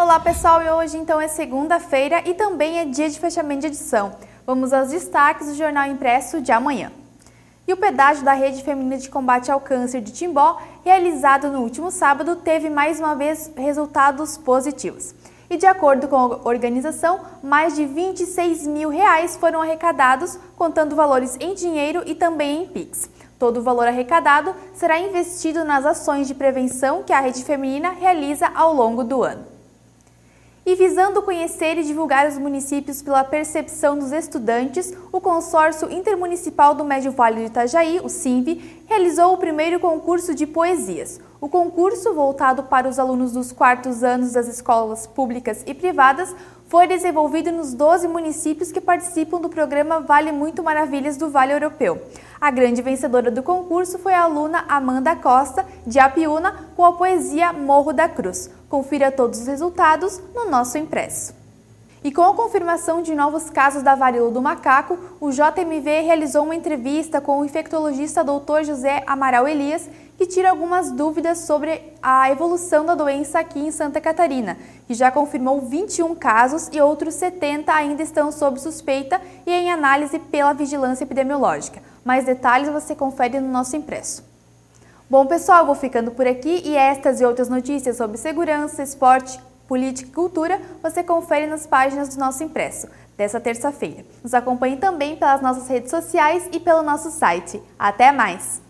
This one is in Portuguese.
Olá pessoal, e hoje então é segunda-feira e também é dia de fechamento de edição. Vamos aos destaques do jornal impresso de amanhã. E o pedágio da Rede Feminina de Combate ao Câncer de Timbó, realizado no último sábado, teve mais uma vez resultados positivos. E de acordo com a organização, mais de 26 mil reais foram arrecadados, contando valores em dinheiro e também em PIX. Todo o valor arrecadado será investido nas ações de prevenção que a Rede Feminina realiza ao longo do ano. E visando conhecer e divulgar os municípios pela percepção dos estudantes, o Consórcio Intermunicipal do Médio Vale do Itajaí, o SIMV, realizou o primeiro concurso de poesias. O concurso, voltado para os alunos dos quartos anos das escolas públicas e privadas, foi desenvolvido nos 12 municípios que participam do programa Vale Muito Maravilhas do Vale Europeu. A grande vencedora do concurso foi a aluna Amanda Costa, de Apiúna, com a poesia Morro da Cruz. Confira todos os resultados no nosso impresso. E com a confirmação de novos casos da varíola do macaco, o JMV realizou uma entrevista com o infectologista Dr. José Amaral Elias, que tira algumas dúvidas sobre a evolução da doença aqui em Santa Catarina, que já confirmou 21 casos e outros 70 ainda estão sob suspeita e em análise pela vigilância epidemiológica. Mais detalhes você confere no nosso impresso. Bom, pessoal, vou ficando por aqui e estas e outras notícias sobre segurança, esporte, política e cultura você confere nas páginas do nosso impresso dessa terça-feira. Nos acompanhe também pelas nossas redes sociais e pelo nosso site. Até mais!